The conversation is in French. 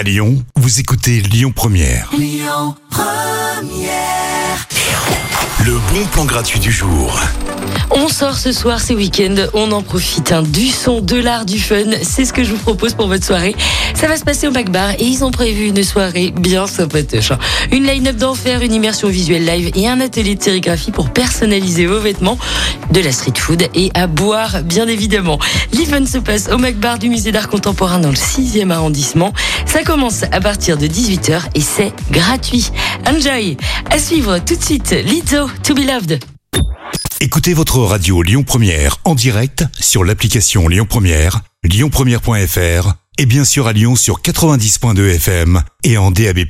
À Lyon, vous écoutez Lyon Première. Le bon plan gratuit du jour. On sort ce soir, c'est week-end, on en profite. hein. Du son, de l'art, du fun, c'est ce que je vous propose pour votre soirée. Ça va se passer au Mac Bar et ils ont prévu une soirée bien sympatoche. hein. Une line-up d'enfer, une immersion visuelle live et un atelier de sérigraphie pour personnaliser vos vêtements, de la street food et à boire, bien évidemment. L'event se passe au Mac Bar du musée d'art contemporain dans le 6e arrondissement. Ça commence à partir de 18h et c'est gratuit. Enjoy! À suivre tout de suite, Lizzo, To Be Loved. Écoutez votre radio Lyon Première en direct sur l'application Lyon Première, lyonpremière.fr et bien sûr à Lyon sur 90.2 FM et en DAB+.